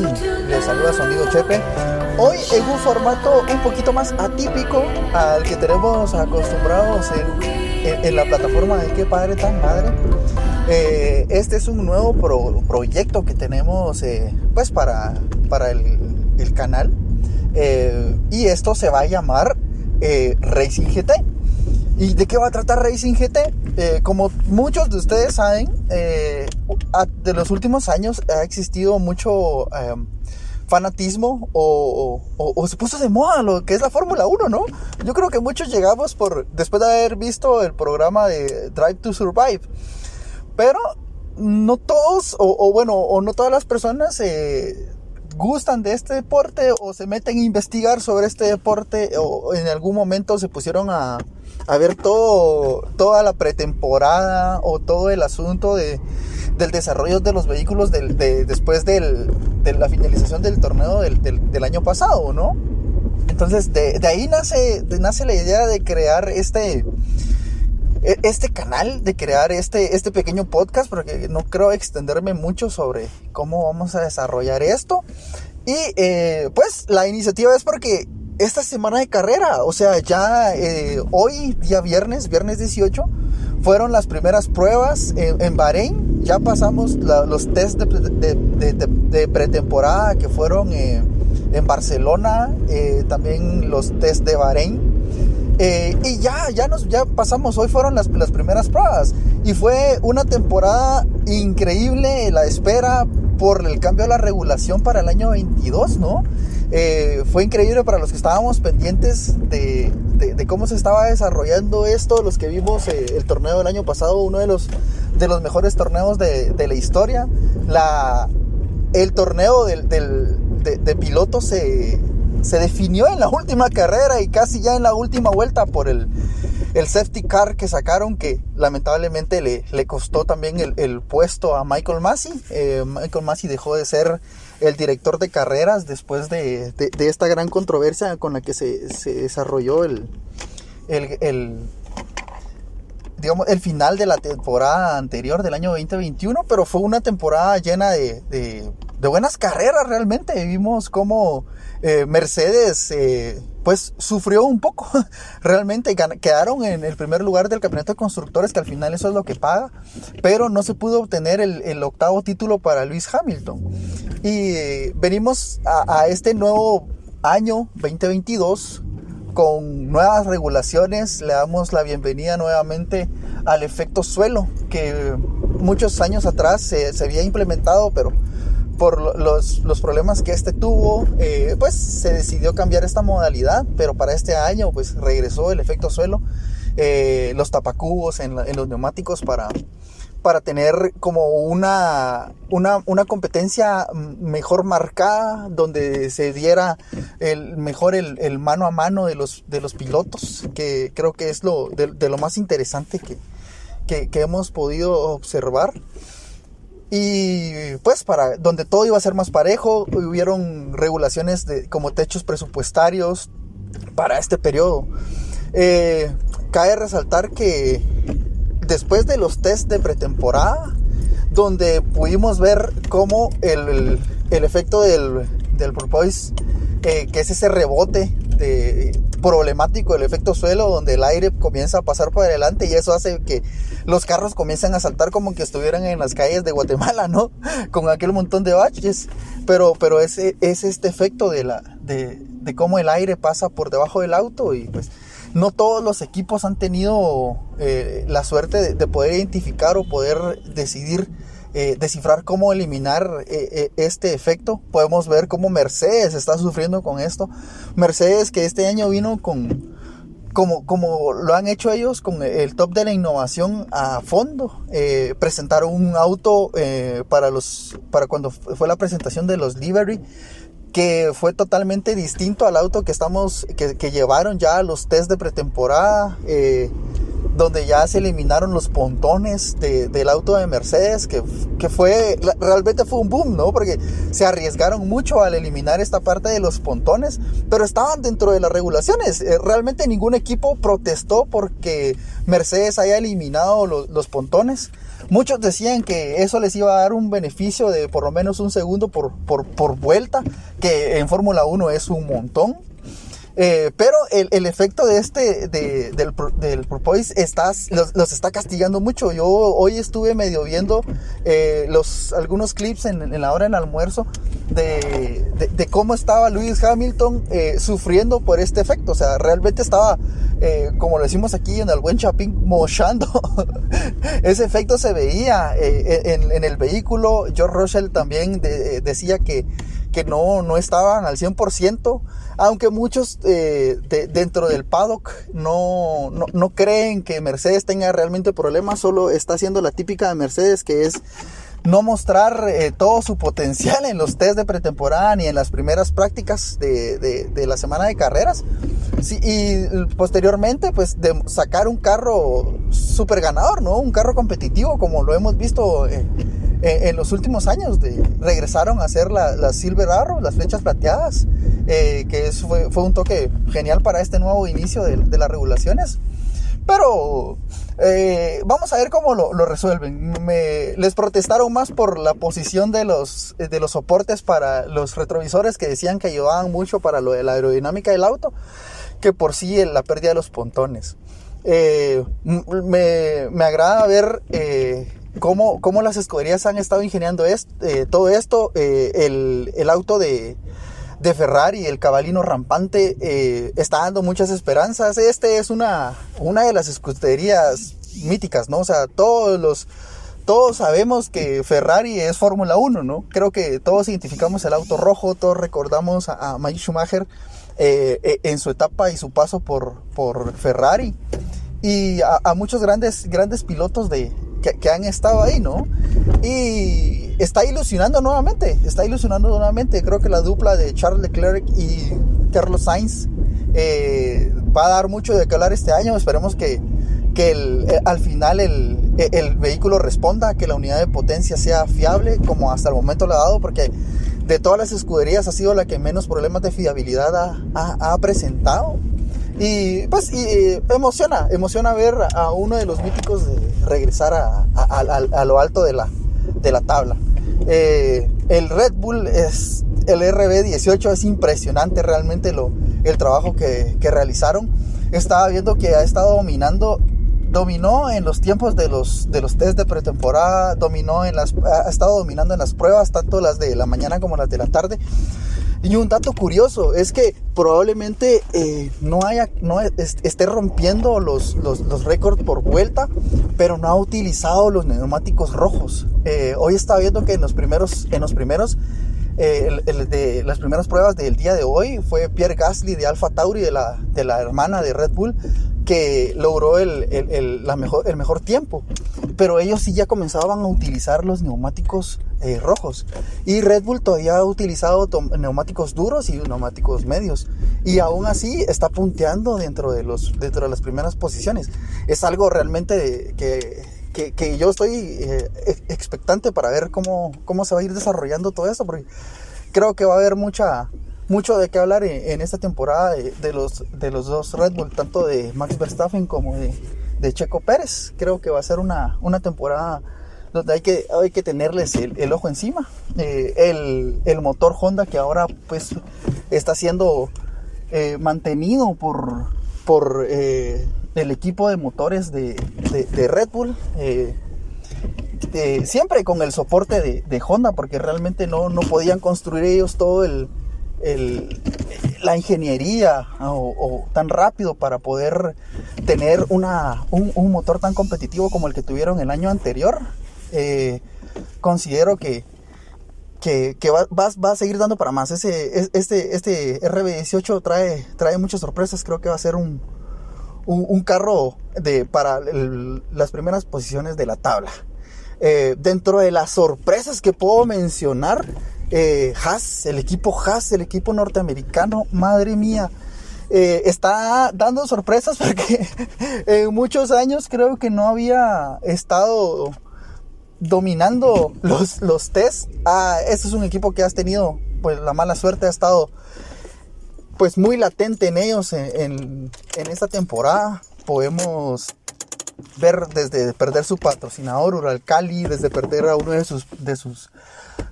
Les saluda su amigo Chepe. Hoy en un formato un poquito más atípico al que tenemos acostumbrados en, la plataforma de Qué Padre Tan Madre. Eh, este es un nuevo proyecto que tenemos eh, pues para, para el, canal. Eh, y esto se va a llamar Racing GT. ¿Y de qué va a tratar Racing GT? Eh, como muchos de ustedes saben, eh, de los últimos años ha existido mucho em, fanatismo o, se puso de moda lo que es la Fórmula 1, ¿no? Yo creo que muchos llegamos por después de haber visto el programa de Drive to Survive. Pero no todos, o, bueno, o no todas las personas eh, gustan de este deporte o se meten a investigar sobre este deporte o en algún momento se pusieron a a ver todo, toda la pretemporada o todo el asunto de, del desarrollo de los vehículos después de la finalización del torneo del, año pasado, ¿no? Entonces, de, ahí nace, nace la idea de crear este, e, este canal, de crear este, este pequeño podcast, porque no creo extenderme mucho sobre cómo vamos a desarrollar esto. Y eh, pues la iniciativa es porque esta semana de carrera. O sea, ya eh, hoy, día viernes, viernes 18, fueron las primeras pruebas en, Bahrein. Ya pasamos los test de, pretemporada que fueron eh, en Barcelona, eh, también los test de Bahrein. y ya, ya, nos, ya pasamos, hoy fueron las, las primeras pruebas. Y fue una temporada increíble la espera por el cambio de la regulación para el año 22, ¿no? Eh, fue increíble para los que estábamos pendientes de, cómo se estaba desarrollando esto, los que vimos eh, el torneo del año pasado, uno de los, mejores torneos de, la historia. El torneo de, pilotos se, definió en la última carrera y casi ya en la última vuelta por el, el safety car que sacaron que lamentablemente le, le costó también el, puesto a Michael Massey. Eh, Michael Massey dejó de ser el director de carreras después de, esta gran controversia con la que se, desarrolló el, el, digamos, el final de la temporada anterior del año 2021, pero fue una temporada llena de, de buenas carreras realmente. Vimos cómo eh, Mercedes eh, pues sufrió un poco. Realmente quedaron en el primer lugar del campeonato de constructores, que al final eso es lo que paga, pero no se pudo obtener el, octavo título para Luis Hamilton. Y eh, venimos a, este nuevo año 2022 con nuevas regulaciones. Le damos la bienvenida nuevamente al efecto suelo, que muchos años atrás se, se había implementado, pero por los, los, problemas que este tuvo, eh, pues se decidió cambiar esta modalidad, pero para este año pues regresó el efecto suelo, eh, los tapacubos en, los neumáticos para, para tener como una, una, una, competencia mejor marcada, donde se diera el, mejor el, el, mano a mano de los, de los pilotos, que creo que es lo, de, lo más interesante que, que hemos podido observar. Y pues para donde todo iba a ser más parejo, hubieron regulaciones de, como techos presupuestarios para este periodo. Eh, cabe resaltar que después de los test de pretemporada, donde pudimos ver cómo el, el, efecto del, del porpoise, eh, que es ese rebote de, problemático el efecto suelo donde el aire comienza a pasar por adelante y eso hace que los carros comiencen a saltar como que estuvieran en las calles de Guatemala, ¿no? Con aquel montón de baches. Pero, pero es, es este efecto de, la, de, de cómo el aire pasa por debajo del auto y pues no todos los equipos han tenido eh, la suerte de, poder identificar o poder decidir eh, descifrar cómo eliminar eh, eh, este efecto. Podemos ver cómo Mercedes está sufriendo con esto. Mercedes que este año vino con, como, como lo han hecho ellos, con el top de la innovación a fondo. presentaron un auto para, los, para cuando fue la presentación de los livery que fue totalmente distinto al auto que estamos que, que llevaron ya a los test de pretemporada donde ya se eliminaron los pontones del auto de Mercedes, que, que, fue, realmente fue un boom, ¿no? Porque se arriesgaron mucho al eliminar esta parte de los pontones, pero estaban dentro de las regulaciones. Eh, realmente ningún equipo protestó porque Mercedes haya eliminado los, los pontones, Muchos decían que eso les iba a dar un beneficio de por lo menos un segundo por, por, por vuelta, que en Fórmula 1 es un montón. Eh, pero el, efecto de este, de, del, del porpoise estás, los, está castigando mucho. Yo hoy estuve medio viendo eh, algunos clips en, en, la hora del almuerzo de, cómo estaba Lewis Hamilton eh, sufriendo por este efecto. O sea, realmente estaba, como lo decimos aquí en el buen Chapín, mochando. Ese efecto se veía en, en, el vehículo. George Russell también de, decía que, que no, no estaban al 100% aunque muchos eh, de, dentro del paddock no, no, no, creen que Mercedes tenga realmente problemas, solo está haciendo la típica de Mercedes que es no mostrar eh, todo su potencial en los test de pretemporada ni en las primeras prácticas de, de, la semana de carreras. Y posteriormente, pues, de sacar un carro súper ganador, ¿no? Un carro competitivo, como lo hemos visto eh, eh, en los últimos años. Regresaron a hacer las la Silver Arrow, las flechas plateadas, eh, que fue, un toque genial para este nuevo inicio de, las regulaciones. Pero eh, vamos a ver cómo lo, lo resuelven. Les protestaron más por la posición de los, de los soportes para los retrovisores que decían que ayudaban mucho para lo de la aerodinámica del auto, que por sí la pérdida de los pontones. Eh, me, me, agrada ver eh, cómo, cómo, las escuderías han estado ingeniando esto, eh, todo esto. El, el, auto de, de Ferrari, el cabalino rampante, eh, está dando muchas esperanzas. Este es una, una de las escuderías míticas, ¿no? O sea, todos los... Todos sabemos que Ferrari es Fórmula 1, ¿no? Creo que todos identificamos el auto rojo, todos recordamos a, a Mike Schumacher eh, en su etapa y su paso por, por Ferrari. Y a, a muchos grandes, grandes pilotos de, que, han estado ahí, ¿no? Y está ilusionando nuevamente, está ilusionando nuevamente. Creo que la dupla de Charles Leclerc y Carlos Sainz eh, va a dar mucho de qué hablar este año. Esperemos que, que eh, al final el, el, vehículo responda, que la unidad de potencia sea fiable, como hasta el momento le ha dado, porque de todas las escuderías ha sido la que menos problemas de fiabilidad ha, ha, presentado. Y pues y, emociona, emociona ver a uno de los míticos de regresar a, a, a, lo alto de la, de la tabla. Eh, el Red Bull es el RB18 es impresionante realmente lo, el trabajo que, que, realizaron. Estaba viendo que ha estado dominando, dominó en los tiempos de los, de los test de pretemporada, dominó en las, ha estado dominando en las pruebas, tanto las de la mañana como las de la tarde. Y un dato curioso es que probablemente eh, no haya, no esté rompiendo los, los, los récords por vuelta, pero no ha utilizado los neumáticos rojos. Eh, hoy estaba viendo que en los primeros, en los primeros, eh, de las primeras pruebas del día de hoy fue Pierre Gasly de Alfa Tauri, de la, de la hermana de Red Bull, que logró el, el, el, mejor, el mejor tiempo. Pero ellos sí ya comenzaban a utilizar los neumáticos eh, rojos. Y Red Bull todavía ha utilizado neumáticos duros y neumáticos medios. Y aún así está punteando dentro de, los, dentro de las primeras posiciones. Es algo realmente que, que, que yo estoy eh, expectante para ver cómo, cómo se va a ir desarrollando todo eso. Porque creo que va a haber mucha mucho de qué hablar en, esta temporada de, los, de los dos Red Bull, tanto de Max Verstappen como de, de Checo Pérez. Creo que va a ser una, una temporada donde hay que, hay que tenerles el, ojo encima. Eh, el, el, motor Honda que ahora pues está siendo eh, mantenido por, por eh, el equipo de motores de, de, Red Bull. Siempre con el soporte de, de, Honda, porque realmente no, no podían construir ellos todo el, la ingeniería o, o, tan rápido para poder tener una, un, motor tan competitivo como el que tuvieron el año anterior. Eh, considero que, que, va, va, a seguir dando para más. Ese, este, este RB18 trae, trae muchas sorpresas. Creo que va a ser un, un, carro de, para las primeras posiciones de la tabla. Eh, dentro de las sorpresas que puedo mencionar, eh, Haas, el equipo Haas, el equipo norteamericano, madre mía, eh, está dando sorpresas porque en muchos años creo que no había estado dominando los, los test. Ah, este es un equipo que has tenido, pues la mala suerte ha estado pues muy latente en ellos en, en, en esta temporada. Podemos ver desde perder su patrocinador Uralcali, desde perder a uno de sus, de sus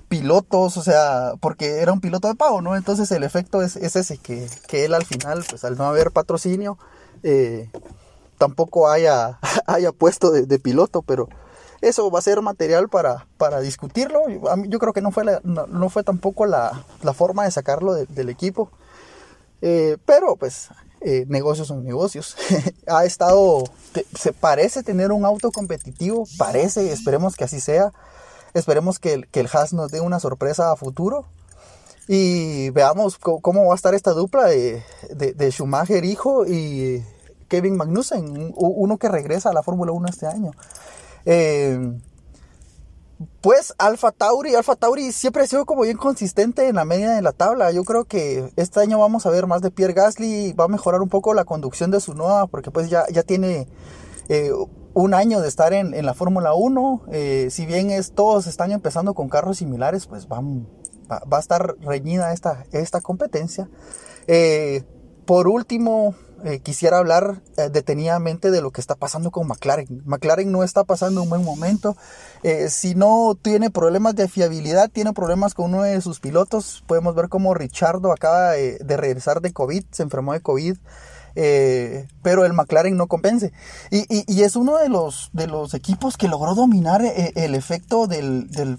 pilotos, o sea, porque era un piloto de pago, ¿no? Entonces el efecto es, ese, que, él al final, pues al no haber patrocinio, eh, tampoco haya, haya puesto de, piloto, pero eso va a ser material para, para discutirlo. Yo creo que no fue, no, fue tampoco la, forma de sacarlo del equipo. Eh, pero pues eh, negocios son negocios. ha estado, se parece tener un auto competitivo, parece, esperemos que así sea. Esperemos que, que el Haas nos dé una sorpresa a futuro. Y veamos cómo va a estar esta dupla de, de, Schumacher hijo y Kevin Magnussen, uno que regresa a la Fórmula 1 este año. Eh, pues Alfa Tauri, Alfa Tauri siempre ha sido como bien consistente en la media de la tabla. Yo creo que este año vamos a ver más de Pierre Gasly, va a mejorar un poco la conducción de su nueva, porque pues ya, ya tiene eh, un año de estar en, la Fórmula 1. Eh, si bien es, todos están empezando con carros similares, pues va, va, a estar reñida esta, esta competencia. Eh, por último, eh, quisiera hablar detenidamente de lo que está pasando con McLaren. McLaren no está pasando un buen momento. Si no tiene problemas de fiabilidad, tiene problemas con uno de sus pilotos. Podemos ver cómo Richardo acaba de regresar de COVID, se enfermó de COVID. Eh, pero el McLaren no compense. Y, y, es uno de los, de los equipos que logró dominar eh, el efecto del, del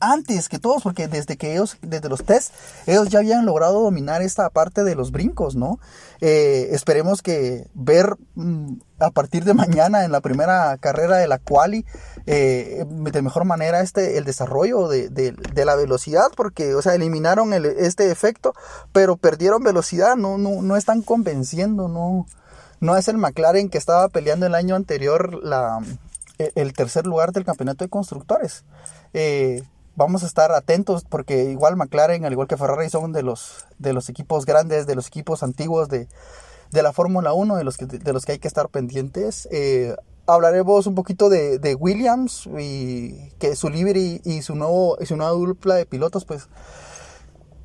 antes que todos, porque desde que ellos, desde los test, ellos ya habían logrado dominar esta parte de los brincos, ¿no? Eh, esperemos que ver mm, a partir de mañana en la primera carrera de la quali eh, de mejor manera este el desarrollo de, de, la velocidad porque o sea eliminaron el, este efecto pero perdieron velocidad no, no, no están convenciendo no no es el McLaren que estaba peleando el año anterior la, e, el tercer lugar del campeonato de constructores. Eh, vamos a estar atentos porque igual McLaren al igual que Ferrari son de los de los equipos grandes de los equipos antiguos de de la Fórmula 1 de los, que, de los que hay que estar pendientes. Eh, hablaremos un poquito de, de, Williams y que su livery y su, nuevo, su nueva dupla de pilotos pues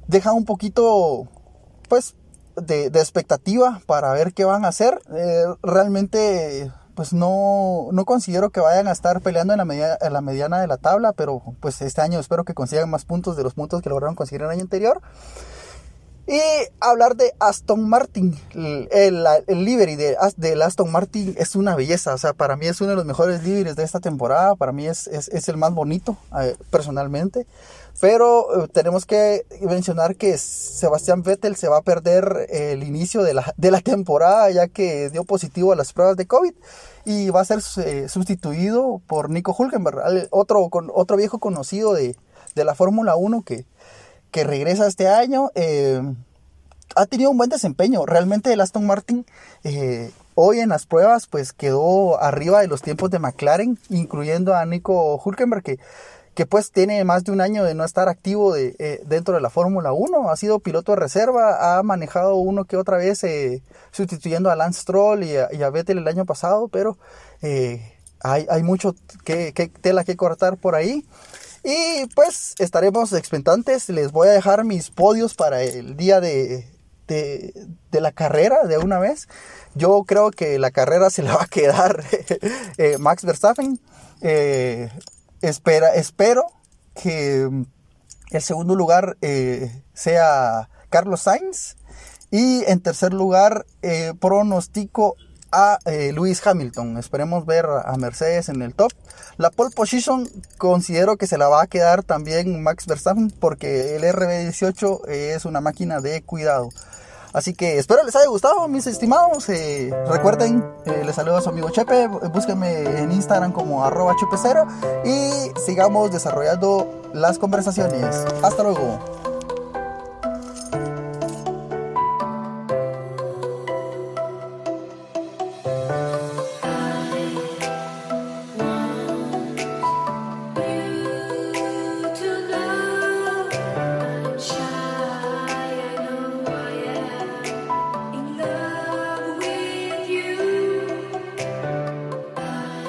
deja un poquito pues de, expectativa para ver qué van a hacer. Eh, realmente pues no, no considero que vayan a estar peleando en la, media, en la mediana de la tabla, pero pues este año espero que consigan más puntos de los puntos que lograron conseguir el año anterior. Y hablar de Aston Martin, el, el, livery de, del Aston Martin es una belleza, o sea, para mí es uno de los mejores liveries de esta temporada, para mí es, es, es el más bonito eh, personalmente, pero eh, tenemos que mencionar que Sebastián Vettel se va a perder el inicio de la, de la temporada ya que dio positivo a las pruebas de COVID y va a ser eh, sustituido por Nico Hulkenberg, otro, otro viejo conocido de, de la Fórmula 1 que regresa este año. Eh, ha tenido un buen desempeño. Realmente el Aston Martin eh, hoy en las pruebas pues quedó arriba de los tiempos de McLaren, incluyendo a Nico Hulkenberg que, que pues tiene más de un año de no estar activo de, eh, dentro de la Fórmula 1. Ha sido piloto de reserva, ha manejado uno que otra vez sustituyendo a Lance Stroll y a, Vettel el año pasado, pero hay, hay, mucho que, que, tela que cortar por ahí. Y pues estaremos expectantes. Les voy a dejar mis podios para el día de, la carrera de una vez. Yo creo que la carrera se la va a quedar eh, Max Verstappen. Eh, espera, espero que el segundo lugar eh, sea Carlos Sainz. Y en tercer lugar, pronostico a eh, Hamilton. Esperemos ver a Mercedes en el top. La pole position considero que se la va a quedar también Max Verstappen porque el RB18 es una máquina de cuidado. Así que espero les haya gustado, mis estimados. Eh, recuerden, eh, les saludo a su amigo Chepe. Búsquenme en Instagram como arroba chepecero y sigamos desarrollando las conversaciones. Hasta luego.